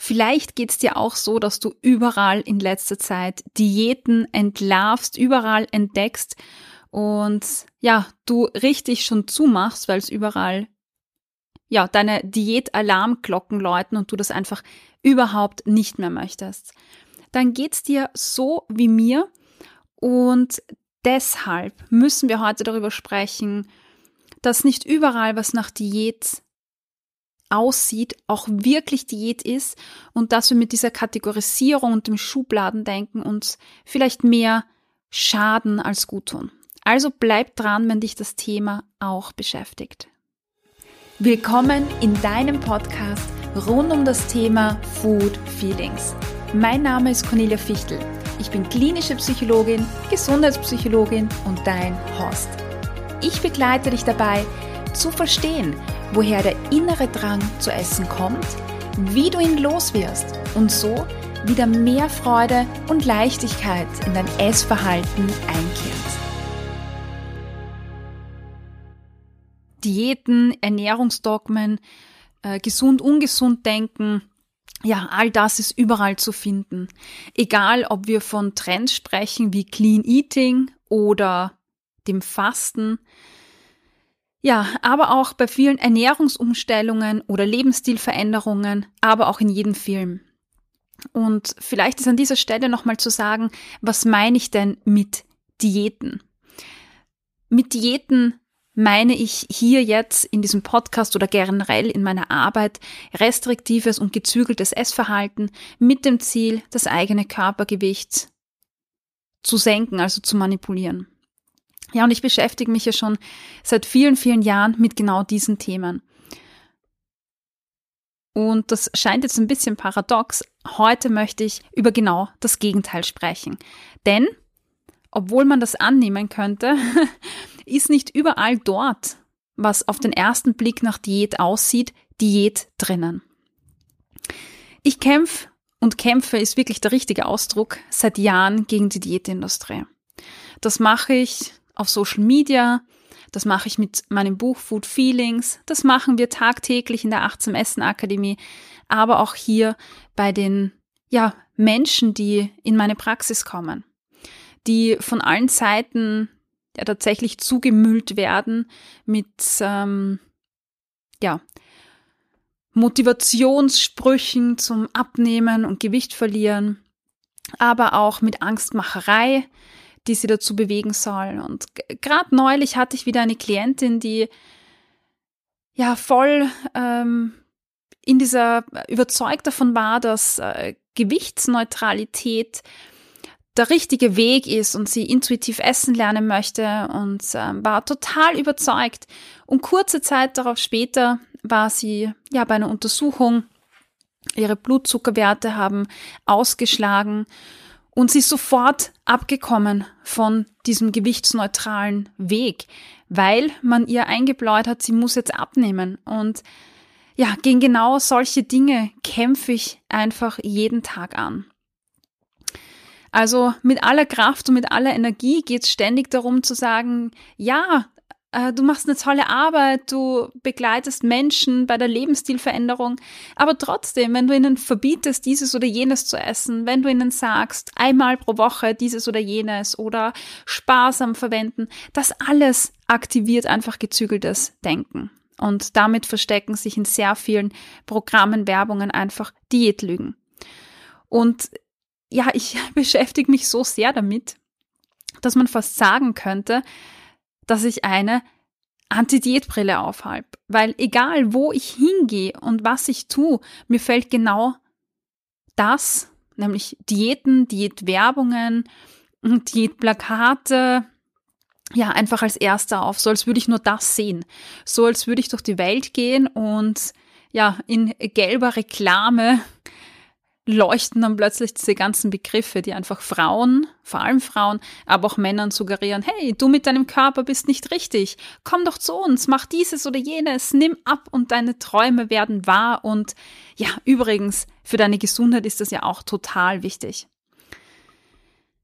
Vielleicht geht's dir auch so, dass du überall in letzter Zeit Diäten entlarvst, überall entdeckst und ja, du richtig schon zumachst, weil es überall ja, deine Diät-Alarmglocken läuten und du das einfach überhaupt nicht mehr möchtest. Dann geht's dir so wie mir und deshalb müssen wir heute darüber sprechen, dass nicht überall, was nach Diät aussieht, auch wirklich Diät ist und dass wir mit dieser Kategorisierung und dem Schubladendenken uns vielleicht mehr schaden als gut tun. Also bleib dran, wenn dich das Thema auch beschäftigt. Willkommen in deinem Podcast rund um das Thema Food Feelings. Mein Name ist Cornelia Fichtel. Ich bin klinische Psychologin, Gesundheitspsychologin und dein Host. Ich begleite dich dabei, zu verstehen, woher der innere Drang zu essen kommt, wie du ihn loswirst und so wieder mehr Freude und Leichtigkeit in dein Essverhalten einkehrt. Diäten, Ernährungsdogmen, äh, gesund, ungesund denken, ja, all das ist überall zu finden. Egal, ob wir von Trends sprechen wie Clean Eating oder dem Fasten, ja, aber auch bei vielen Ernährungsumstellungen oder Lebensstilveränderungen, aber auch in jedem Film. Und vielleicht ist an dieser Stelle nochmal zu sagen, was meine ich denn mit Diäten? Mit Diäten meine ich hier jetzt in diesem Podcast oder generell in meiner Arbeit restriktives und gezügeltes Essverhalten mit dem Ziel, das eigene Körpergewicht zu senken, also zu manipulieren. Ja, und ich beschäftige mich ja schon seit vielen, vielen Jahren mit genau diesen Themen. Und das scheint jetzt ein bisschen paradox. Heute möchte ich über genau das Gegenteil sprechen. Denn, obwohl man das annehmen könnte, ist nicht überall dort, was auf den ersten Blick nach Diät aussieht, Diät drinnen. Ich kämpfe und kämpfe ist wirklich der richtige Ausdruck seit Jahren gegen die Diätindustrie. Das mache ich auf Social Media, das mache ich mit meinem Buch Food Feelings, das machen wir tagtäglich in der 18 Essen Akademie, aber auch hier bei den ja, Menschen, die in meine Praxis kommen, die von allen Seiten ja tatsächlich zugemüllt werden mit ähm, ja, Motivationssprüchen zum Abnehmen und Gewicht verlieren, aber auch mit Angstmacherei, die sie dazu bewegen soll. Und gerade neulich hatte ich wieder eine Klientin, die ja voll ähm, in dieser überzeugt davon war, dass äh, Gewichtsneutralität der richtige Weg ist und sie intuitiv essen lernen möchte und ähm, war total überzeugt. Und kurze Zeit darauf später war sie ja bei einer Untersuchung. Ihre Blutzuckerwerte haben ausgeschlagen und sie ist sofort abgekommen von diesem gewichtsneutralen Weg, weil man ihr eingebläut hat, sie muss jetzt abnehmen. Und ja, gegen genau solche Dinge kämpfe ich einfach jeden Tag an. Also mit aller Kraft und mit aller Energie geht es ständig darum zu sagen, ja, äh, du machst eine tolle Arbeit, du begleitest Menschen bei der Lebensstilveränderung, aber trotzdem, wenn du ihnen verbietest, dieses oder jenes zu essen, wenn du ihnen sagst, einmal pro Woche dieses oder jenes oder sparsam verwenden, das alles aktiviert einfach gezügeltes Denken. Und damit verstecken sich in sehr vielen Programmen, Werbungen einfach Diätlügen. Und ja, ich beschäftige mich so sehr damit, dass man fast sagen könnte, dass ich eine Anti-Diät-Brille aufhalb. Weil egal, wo ich hingehe und was ich tue, mir fällt genau das, nämlich Diäten, Diätwerbungen, Diätplakate, ja, einfach als erster auf, so als würde ich nur das sehen. So als würde ich durch die Welt gehen und ja, in gelber Reklame leuchten dann plötzlich diese ganzen Begriffe, die einfach Frauen, vor allem Frauen, aber auch Männern suggerieren, hey, du mit deinem Körper bist nicht richtig, komm doch zu uns, mach dieses oder jenes, nimm ab und deine Träume werden wahr und ja, übrigens, für deine Gesundheit ist das ja auch total wichtig.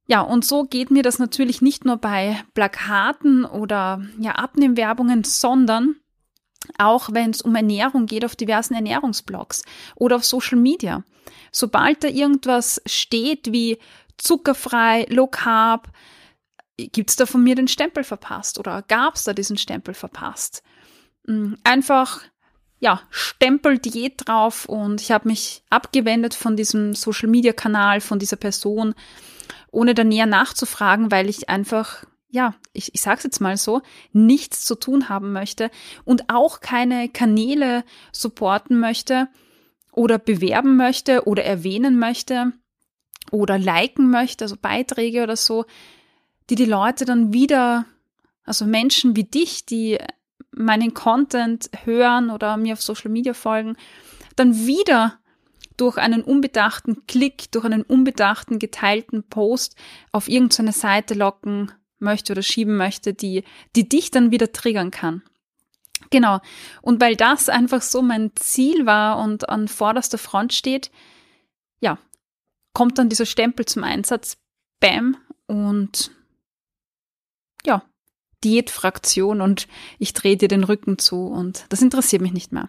Ja, und so geht mir das natürlich nicht nur bei Plakaten oder ja, Abnehmwerbungen, sondern auch wenn es um Ernährung geht, auf diversen Ernährungsblogs oder auf Social Media. Sobald da irgendwas steht wie zuckerfrei, low carb, gibt's da von mir den Stempel verpasst oder gab's da diesen Stempel verpasst? Mm, einfach, ja, Stempel Diät drauf und ich habe mich abgewendet von diesem Social Media Kanal, von dieser Person, ohne da näher nachzufragen, weil ich einfach ja, ich, ich sage es jetzt mal so, nichts zu tun haben möchte und auch keine Kanäle supporten möchte oder bewerben möchte oder erwähnen möchte oder liken möchte, also Beiträge oder so, die die Leute dann wieder, also Menschen wie dich, die meinen Content hören oder mir auf Social Media folgen, dann wieder durch einen unbedachten Klick, durch einen unbedachten geteilten Post auf irgendeine Seite locken möchte oder schieben möchte, die, die dich dann wieder triggern kann. Genau. Und weil das einfach so mein Ziel war und an vorderster Front steht, ja, kommt dann dieser Stempel zum Einsatz. Bam. Und ja, Diätfraktion und ich drehe dir den Rücken zu und das interessiert mich nicht mehr.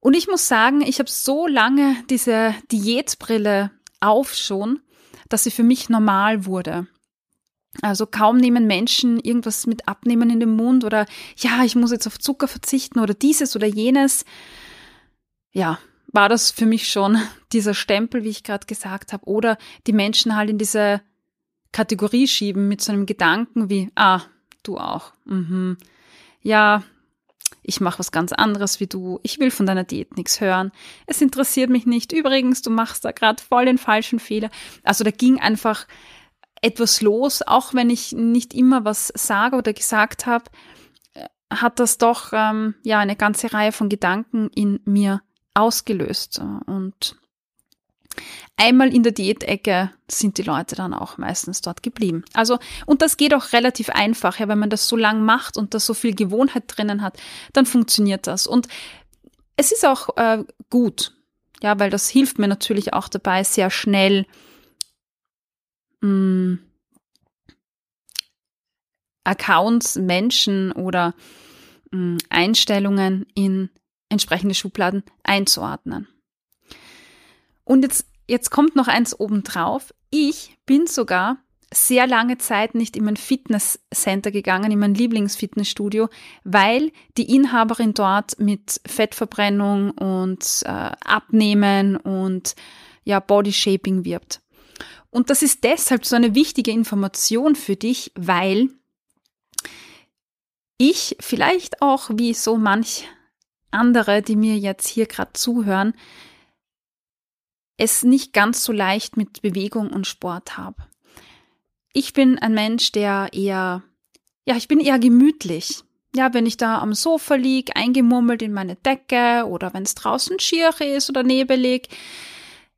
Und ich muss sagen, ich habe so lange diese Diätbrille auf schon, dass sie für mich normal wurde. Also kaum nehmen Menschen irgendwas mit Abnehmen in den Mund oder ja, ich muss jetzt auf Zucker verzichten oder dieses oder jenes. Ja, war das für mich schon dieser Stempel, wie ich gerade gesagt habe, oder die Menschen halt in diese Kategorie schieben mit so einem Gedanken wie, ah, du auch. Mhm. Ja, ich mache was ganz anderes wie du. Ich will von deiner Diät nichts hören. Es interessiert mich nicht. Übrigens, du machst da gerade voll den falschen Fehler. Also da ging einfach etwas los, auch wenn ich nicht immer was sage oder gesagt habe, äh, hat das doch ähm, ja eine ganze Reihe von Gedanken in mir ausgelöst. Und einmal in der Diätecke sind die Leute dann auch meistens dort geblieben. Also, und das geht auch relativ einfach, ja, wenn man das so lang macht und da so viel Gewohnheit drinnen hat, dann funktioniert das. Und es ist auch äh, gut, ja, weil das hilft mir natürlich auch dabei, sehr schnell mh, mm, Accounts, Menschen oder mh, mm, Einstellungen in entsprechende Schubladen einzuordnen. Und jetzt, jetzt kommt noch eins obendrauf. Ich bin sogar sehr lange Zeit nicht in mein Fitnesscenter gegangen, in mein Lieblingsfitnessstudio, weil die Inhaberin dort mit Fettverbrennung und äh, Abnehmen und ja Body Shaping wirbt. Und das ist deshalb so eine wichtige Information für dich, weil ich vielleicht auch wie so manch andere, die mir jetzt hier gerade zuhören, es nicht ganz so leicht mit Bewegung und Sport habe. Ich bin ein Mensch, der eher, ja, ich bin eher gemütlich. Ja, wenn ich da am Sofa lieg, eingemurmelt in meine Decke oder wenn es draußen schier ist oder nebelig,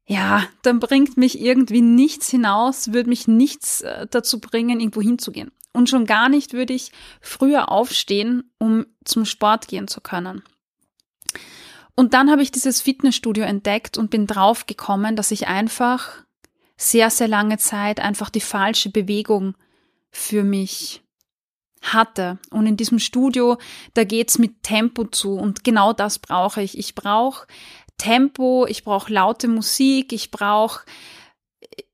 ja, dann bringt mich irgendwie nichts hinaus, würde mich nichts äh, dazu bringen, irgendwo hinzugehen. Und schon gar nicht würde ich früher aufstehen, um zum Sport gehen zu können. Und dann habe ich dieses Fitnessstudio entdeckt und bin drauf gekommen, dass ich einfach sehr, sehr lange Zeit einfach die falsche Bewegung für mich hatte. Und in diesem Studio, da geht's mit Tempo zu und genau das brauche ich. Ich brauche Tempo, ich brauche laute Musik, ich brauche,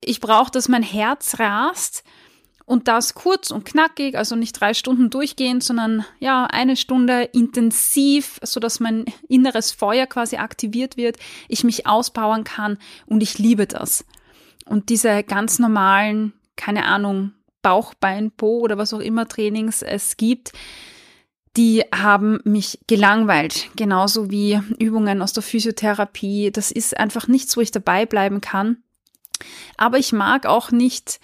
ich brauche, dass mein Herz rast und das kurz und knackig, also nicht drei Stunden durchgehend, sondern ja, eine Stunde intensiv, so dass mein inneres Feuer quasi aktiviert wird, ich mich ausbauen kann und ich liebe das. Und diese ganz normalen, keine Ahnung, Bauch, Bein, Po oder was auch immer Trainings es gibt, die haben mich gelangweilt, genauso wie Übungen aus der Physiotherapie. Das ist einfach nichts, wo ich dabei bleiben kann. Aber ich mag auch nicht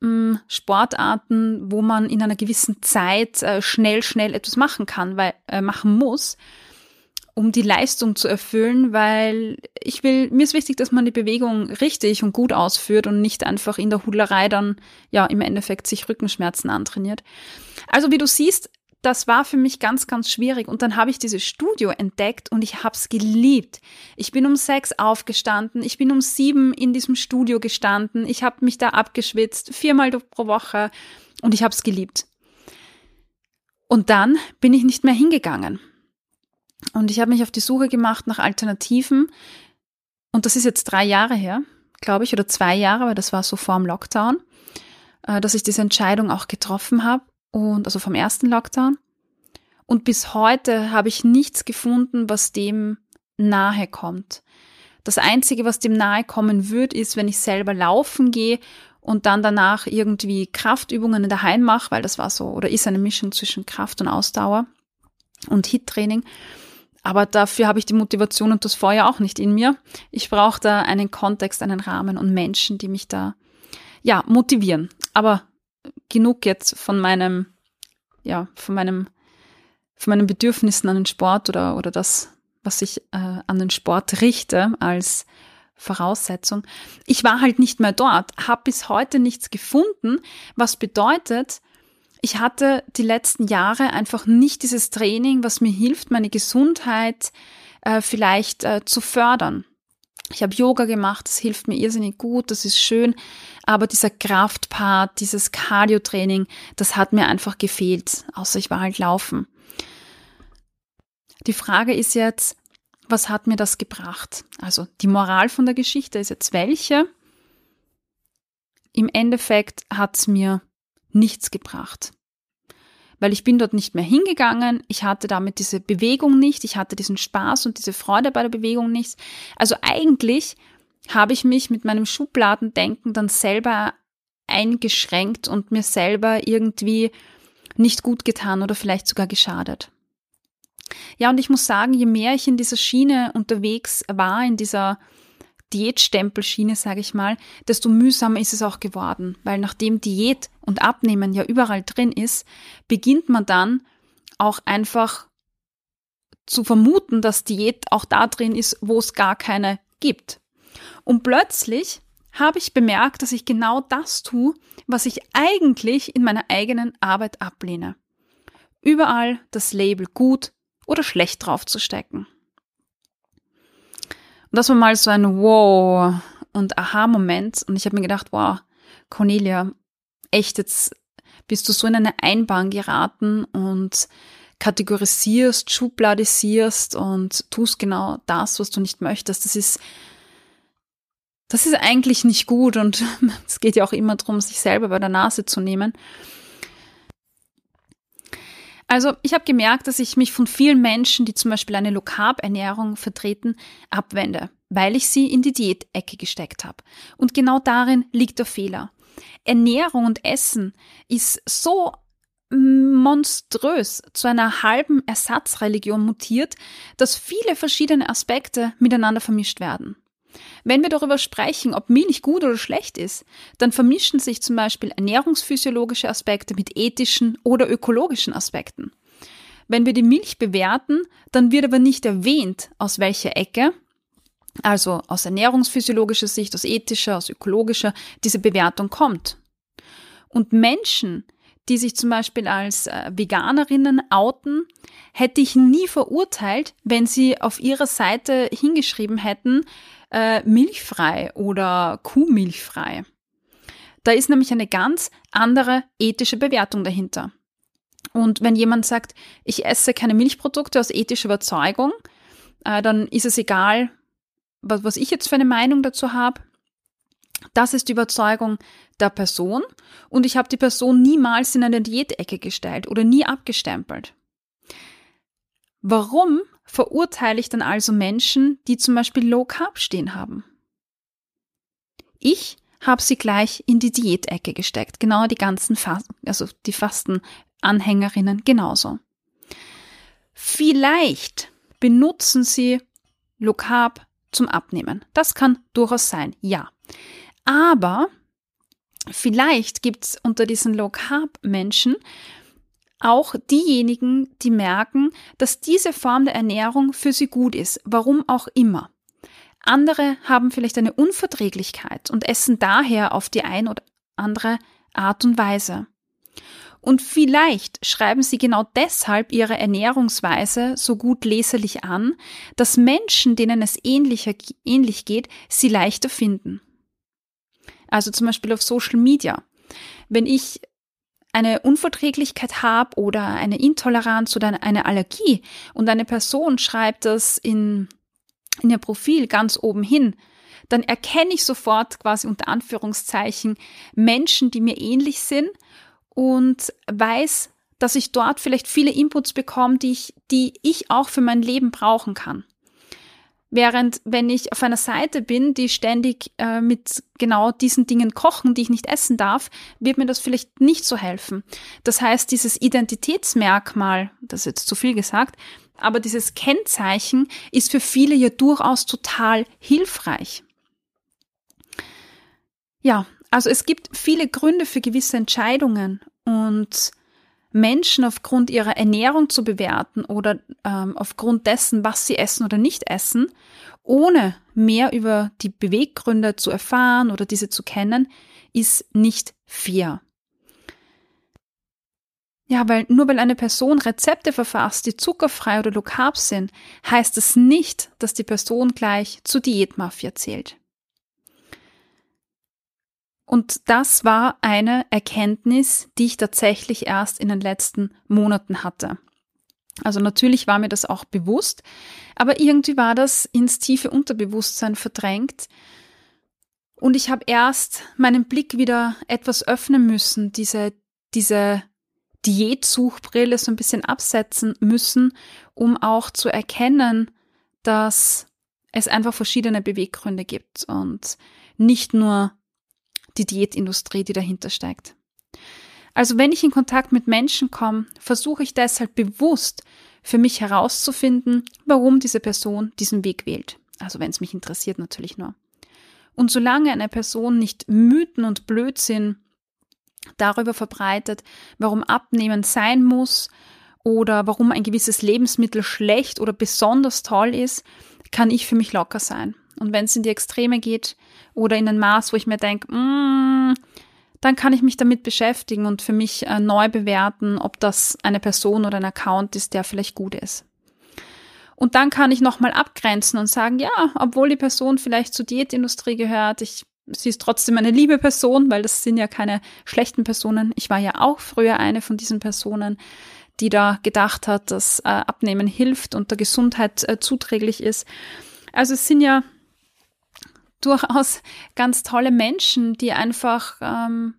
mh, hm, Sportarten, wo man in einer gewissen Zeit äh, schnell, schnell etwas machen kann, weil äh, machen muss, um die Leistung zu erfüllen, weil ich will, mir ist wichtig, dass man die Bewegung richtig und gut ausführt und nicht einfach in der Hudlerei dann ja im Endeffekt sich Rückenschmerzen antrainiert. Also wie du siehst, das war für mich ganz, ganz schwierig. Und dann habe ich dieses Studio entdeckt und ich habe es geliebt. Ich bin um sechs aufgestanden, ich bin um sieben in diesem Studio gestanden, ich habe mich da abgeschwitzt, viermal pro Woche und ich habe es geliebt. Und dann bin ich nicht mehr hingegangen. Und ich habe mich auf die Suche gemacht nach Alternativen. Und das ist jetzt drei Jahre her, glaube ich, oder zwei Jahre, weil das war so vor dem Lockdown, äh, dass ich diese Entscheidung auch getroffen habe. Und also vom ersten Lockdown. Und bis heute habe ich nichts gefunden, was dem nahe kommt. Das Einzige, was dem nahe kommen wird, ist, wenn ich selber laufen gehe und dann danach irgendwie Kraftübungen in daheim mache, weil das war so oder ist eine Mischung zwischen Kraft und Ausdauer und Hit-Training. Aber dafür habe ich die Motivation und das Feuer auch nicht in mir. Ich brauche da einen Kontext, einen Rahmen und Menschen, die mich da ja motivieren. Aber genug jetzt von meinem ja von meinem von meinen Bedürfnissen an den Sport oder oder das was ich äh, an den Sport richte als Voraussetzung. Ich war halt nicht mehr dort, habe bis heute nichts gefunden, was bedeutet, ich hatte die letzten Jahre einfach nicht dieses Training, was mir hilft, meine Gesundheit äh, vielleicht äh, zu fördern. Ich habe Yoga gemacht, das hilft mir irrsinnig gut, das ist schön, aber dieser Kraftpart, dieses Cardio-Training, das hat mir einfach gefehlt, außer ich war halt laufen. Die Frage ist jetzt, was hat mir das gebracht? Also die Moral von der Geschichte ist jetzt welche? Im Endeffekt hat es mir nichts gebracht. Weil ich bin dort nicht mehr hingegangen, ich hatte damit diese Bewegung nicht, ich hatte diesen Spaß und diese Freude bei der Bewegung nicht. Also eigentlich habe ich mich mit meinem Schubladendenken dann selber eingeschränkt und mir selber irgendwie nicht gut getan oder vielleicht sogar geschadet. Ja, und ich muss sagen, je mehr ich in dieser Schiene unterwegs war, in dieser Diätstempelschiene, sage ich mal, desto mühsamer ist es auch geworden, weil nachdem Diät und Abnehmen ja überall drin ist, beginnt man dann auch einfach zu vermuten, dass Diät auch da drin ist, wo es gar keine gibt. Und plötzlich habe ich bemerkt, dass ich genau das tue, was ich eigentlich in meiner eigenen Arbeit ablehne. Überall das Label gut, oder schlecht draufzustecken. Und das war mal so ein Wow und Aha-Moment. Und ich habe mir gedacht, wow, Cornelia, echt, jetzt bist du so in eine Einbahn geraten und kategorisierst, schubladisierst und tust genau das, was du nicht möchtest. Das ist, das ist eigentlich nicht gut und es geht ja auch immer darum, sich selber bei der Nase zu nehmen. Also ich habe gemerkt, dass ich mich von vielen Menschen, die zum Beispiel eine Low-Carb-Ernährung vertreten, abwende, weil ich sie in die Diätecke gesteckt habe. Und genau darin liegt der Fehler. Ernährung und Essen ist so monströs zu einer halben Ersatzreligion mutiert, dass viele verschiedene Aspekte miteinander vermischt werden. Wenn wir darüber sprechen, ob Milch gut oder schlecht ist, dann vermischen sich zum Beispiel ernährungsphysiologische Aspekte mit ethischen oder ökologischen Aspekten. Wenn wir die Milch bewerten, dann wird aber nicht erwähnt, aus welcher Ecke, also aus ernährungsphysiologischer Sicht, aus ethischer, aus ökologischer, diese Bewertung kommt. Und Menschen, die sich zum Beispiel als äh, Veganerinnen outen, hätte ich nie verurteilt, wenn sie auf ihrer Seite hingeschrieben hätten, äh, milchfrei oder kuhmilchfrei. Da ist nämlich eine ganz andere ethische Bewertung dahinter. Und wenn jemand sagt, ich esse keine Milchprodukte aus ethischer Überzeugung, äh, dann ist es egal, was, was ich jetzt für eine Meinung dazu habe. Das ist die Überzeugung der Person und ich habe die Person niemals in eine Diätecke gestellt oder nie abgestempelt. Warum verurteile ich dann also Menschen, die zum Beispiel Low Carb stehen haben? Ich habe sie gleich in die Diätecke gesteckt, genau die ganzen Fasten, also die Fastenanhängerinnen genauso. Vielleicht benutzen sie Low Carb zum Abnehmen. Das kann durchaus sein, ja. Aber vielleicht gibt es unter diesen Low Carb Menschen auch diejenigen, die merken, dass diese Form der Ernährung für sie gut ist, warum auch immer. Andere haben vielleicht eine Unverträglichkeit und essen daher auf die ein oder andere Art und Weise. Und vielleicht schreiben sie genau deshalb ihre Ernährungsweise so gut leserlich an, dass Menschen, denen es ähnlicher, ähnlich geht, sie leichter finden. Also zum Beispiel auf Social Media. Wenn ich eine Unverträglichkeit habe oder eine Intoleranz oder eine Allergie und eine Person schreibt das in, in ihr Profil ganz oben hin, dann erkenne ich sofort quasi unter Anführungszeichen Menschen, die mir ähnlich sind und weiß, dass ich dort vielleicht viele Inputs bekomme, die ich, die ich auch für mein Leben brauchen kann. Während wenn ich auf einer Seite bin, die ständig äh, mit genau diesen Dingen kochen, die ich nicht essen darf, wird mir das vielleicht nicht so helfen. Das heißt, dieses Identitätsmerkmal, das ist jetzt zu viel gesagt, aber dieses Kennzeichen ist für viele ja durchaus total hilfreich. Ja, also es gibt viele Gründe für gewisse Entscheidungen und Menschen aufgrund ihrer Ernährung zu bewerten oder ähm, aufgrund dessen, was sie essen oder nicht essen, ohne mehr über die Beweggründe zu erfahren oder diese zu kennen, ist nicht fair. Ja, weil nur weil eine Person Rezepte verfasst, die zuckerfrei oder low carb sind, heißt es nicht, dass die Person gleich zur Diätmafia zählt. Und das war eine Erkenntnis, die ich tatsächlich erst in den letzten Monaten hatte. Also natürlich war mir das auch bewusst, aber irgendwie war das ins tiefe Unterbewusstsein verdrängt. Und ich habe erst meinen Blick wieder etwas öffnen müssen, diese, diese Diätsuchbrille so ein bisschen absetzen müssen, um auch zu erkennen, dass es einfach verschiedene Beweggründe gibt und nicht nur die Diätindustrie, die dahinter steckt. Also wenn ich in Kontakt mit Menschen komme, versuche ich deshalb bewusst für mich herauszufinden, warum diese Person diesen Weg wählt. Also wenn es mich interessiert natürlich nur. Und solange eine Person nicht Mythen und Blödsinn darüber verbreitet, warum Abnehmen sein muss oder warum ein gewisses Lebensmittel schlecht oder besonders toll ist, kann ich für mich locker sein. Und wenn es in die Extreme geht oder in ein Maß, wo ich mir denke, mm, dann kann ich mich damit beschäftigen und für mich äh, neu bewerten, ob das eine Person oder ein Account ist, der vielleicht gut ist. Und dann kann ich nochmal abgrenzen und sagen, ja, obwohl die Person vielleicht zur Diätindustrie gehört, ich, sie ist trotzdem eine liebe Person, weil das sind ja keine schlechten Personen. Ich war ja auch früher eine von diesen Personen, die da gedacht hat, dass äh, Abnehmen hilft und der Gesundheit äh, zuträglich ist. Also es sind ja durchaus ganz tolle Menschen, die einfach ähm,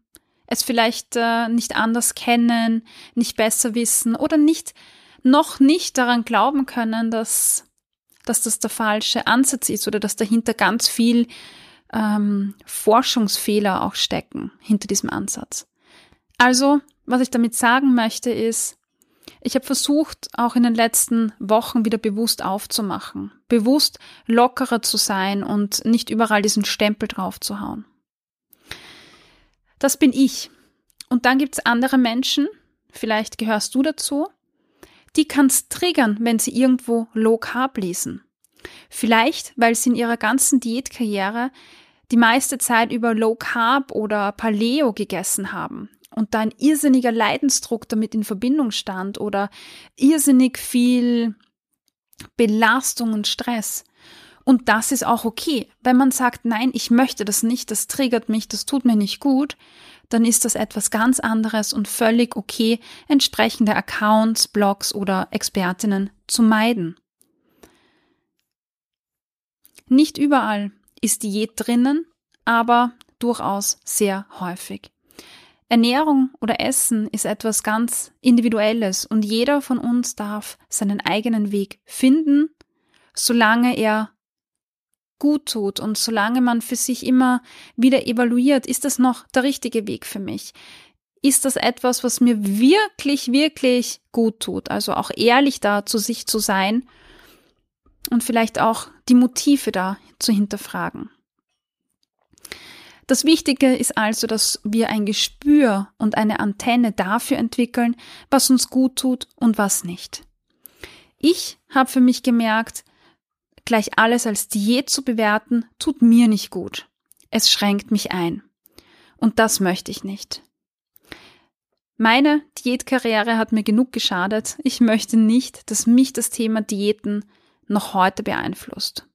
es vielleicht äh, nicht anders kennen, nicht besser wissen oder nicht noch nicht daran glauben können, dass, dass das der falsche Ansatz ist oder dass dahinter ganz viel ähm, Forschungsfehler auch stecken hinter diesem Ansatz. Also, was ich damit sagen möchte, ist, ich habe versucht, auch in den letzten Wochen wieder bewusst aufzumachen, bewusst lockerer zu sein und nicht überall diesen Stempel drauf zu hauen. Das bin ich. Und dann gibt's andere Menschen, vielleicht gehörst du dazu, die kann's triggern, wenn sie irgendwo Low Carb lesen. Vielleicht, weil sie in ihrer ganzen Diätkarriere die meiste Zeit über Low Carb oder Paleo gegessen haben und da ein irrsinniger Leidensdruck damit in Verbindung stand oder irrsinnig viel Belastung und Stress. Und das ist auch okay. Wenn man sagt, nein, ich möchte das nicht, das triggert mich, das tut mir nicht gut, dann ist das etwas ganz anderes und völlig okay, entsprechende Accounts, Blogs oder Expertinnen zu meiden. Nicht überall ist Diät drinnen, aber durchaus sehr häufig. Ernährung oder Essen ist etwas ganz Individuelles und jeder von uns darf seinen eigenen Weg finden, solange er gut tut und solange man für sich immer wieder evaluiert, ist das noch der richtige Weg für mich? Ist das etwas, was mir wirklich, wirklich gut tut? Also auch ehrlich da zu sich zu sein und vielleicht auch die Motive da zu hinterfragen. Das Wichtige ist also, dass wir ein Gespür und eine Antenne dafür entwickeln, was uns gut tut und was nicht. Ich habe für mich gemerkt, gleich alles als Diät zu bewerten, tut mir nicht gut. Es schränkt mich ein. Und das möchte ich nicht. Meine Diätkarriere hat mir genug geschadet. Ich möchte nicht, dass mich das Thema Diäten noch heute beeinflusst.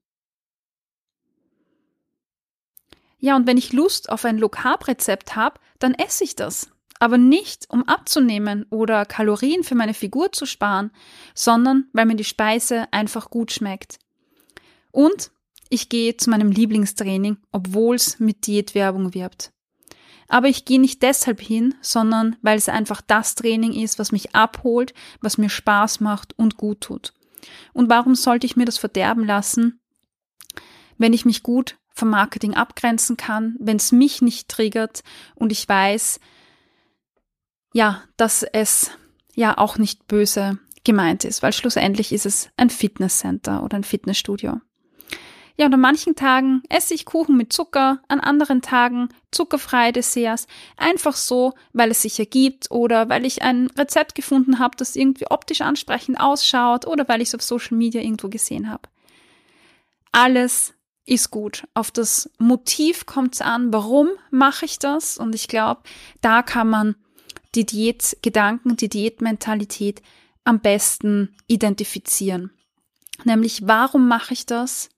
Ja, und wenn ich Lust auf ein Low-Carb-Rezept habe, dann esse ich das. aber nicht um abzunehmen oder Kalorien für meine Figur zu sparen, sondern weil mir die Speise einfach gut schmeckt. Und ich gehe zu meinem Lieblingstraining, obwohl es mit Diätwerbung wirbt. Aber ich gehe nicht deshalb hin, sondern weil es einfach das Training ist, was mich abholt, was mir Spaß macht und gut tut. Und warum sollte ich mir das verderben lassen, wenn ich mich gut vom Marketing abgrenzen kann, wenn es mich nicht triggert und ich weiß, ja, dass es ja auch nicht böse gemeint ist, weil schlussendlich ist es ein Fitnesscenter oder ein Fitnessstudio. Ja, und an manchen Tagen esse ich Kuchen mit Zucker, an anderen Tagen zuckerfreie Desserts, einfach so, weil es sich ergibt oder weil ich ein Rezept gefunden habe, das irgendwie optisch ansprechend ausschaut oder weil ich es auf Social Media irgendwo gesehen habe. Alles ist gut. Auf das Motiv kommt es an, warum mache ich das? Und ich glaube, da kann man die Diätgedanken, die Diätmentalität am besten identifizieren. Nämlich, warum mache ich das?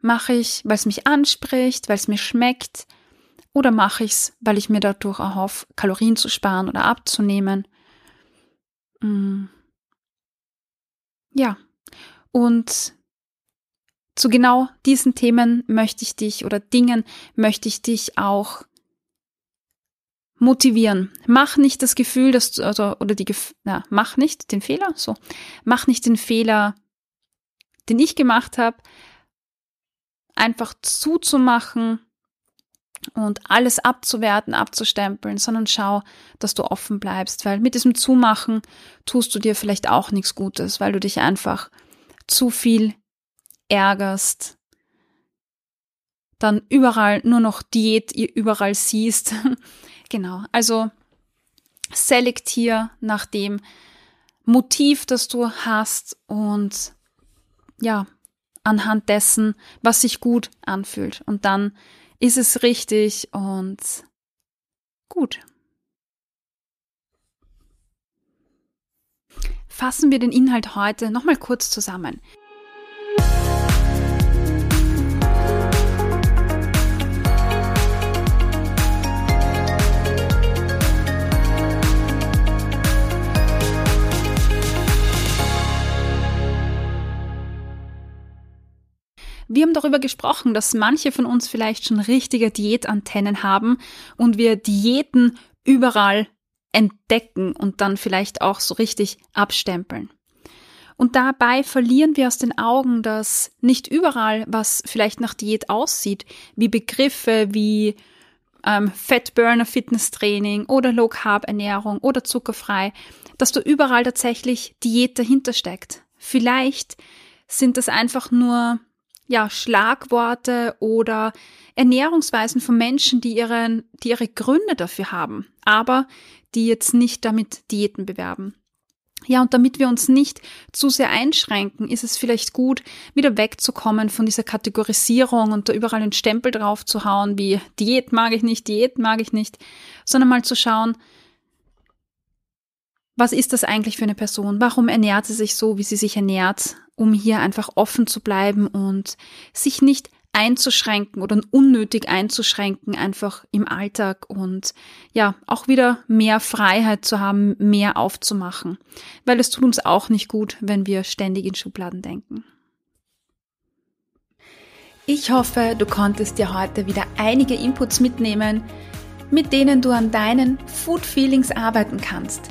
Mache ich, weil es mich anspricht, weil es mir schmeckt? Oder mache ich es, weil ich mir dadurch erhoffe, Kalorien zu sparen oder abzunehmen? Mm. Ja. Und zu genau diesen Themen möchte ich dich oder Dingen möchte ich dich auch motivieren. Mach nicht das Gefühl, dass du, also, oder die, na, mach nicht den Fehler, so, mach nicht den Fehler, den ich gemacht habe, einfach zuzumachen und alles abzuwerten, abzustempeln, sondern schau, dass du offen bleibst, weil mit diesem Zumachen tust du dir vielleicht auch nichts Gutes, weil du dich einfach zu viel ärgerst, dann überall nur noch Diät überall siehst. genau, also selektier nach dem Motiv, das du hast und ja, anhand dessen, was sich gut anfühlt. Und dann ist es richtig und gut. Fassen wir den Inhalt heute nochmal kurz zusammen. Wir haben darüber gesprochen, dass manche von uns vielleicht schon richtige Diätantennen haben und wir Diäten überall entdecken und dann vielleicht auch so richtig abstempeln. Und dabei verlieren wir aus den Augen, dass nicht überall, was vielleicht nach Diät aussieht, wie Begriffe wie ähm, Fatburner Fitnesstraining oder Low Carb Ernährung oder zuckerfrei, dass da überall tatsächlich Diät dahinter steckt. Vielleicht sind das einfach nur ja, Schlagworte oder Ernährungsweisen von Menschen, die, ihren, die ihre Gründe dafür haben, aber die jetzt nicht damit Diäten bewerben. Ja, und damit wir uns nicht zu sehr einschränken, ist es vielleicht gut, wieder wegzukommen von dieser Kategorisierung und da überall einen Stempel drauf zu hauen, wie Diät mag ich nicht, Diät mag ich nicht, sondern mal zu schauen, was ist das eigentlich für eine Person? Warum ernährt sie sich so, wie sie sich ernährt? Um hier einfach offen zu bleiben und sich nicht einzuschränken oder unnötig einzuschränken, einfach im Alltag und ja, auch wieder mehr Freiheit zu haben, mehr aufzumachen. Weil es tut uns auch nicht gut, wenn wir ständig in Schubladen denken. Ich hoffe, du konntest dir heute wieder einige Inputs mitnehmen, mit denen du an deinen Food Feelings arbeiten kannst.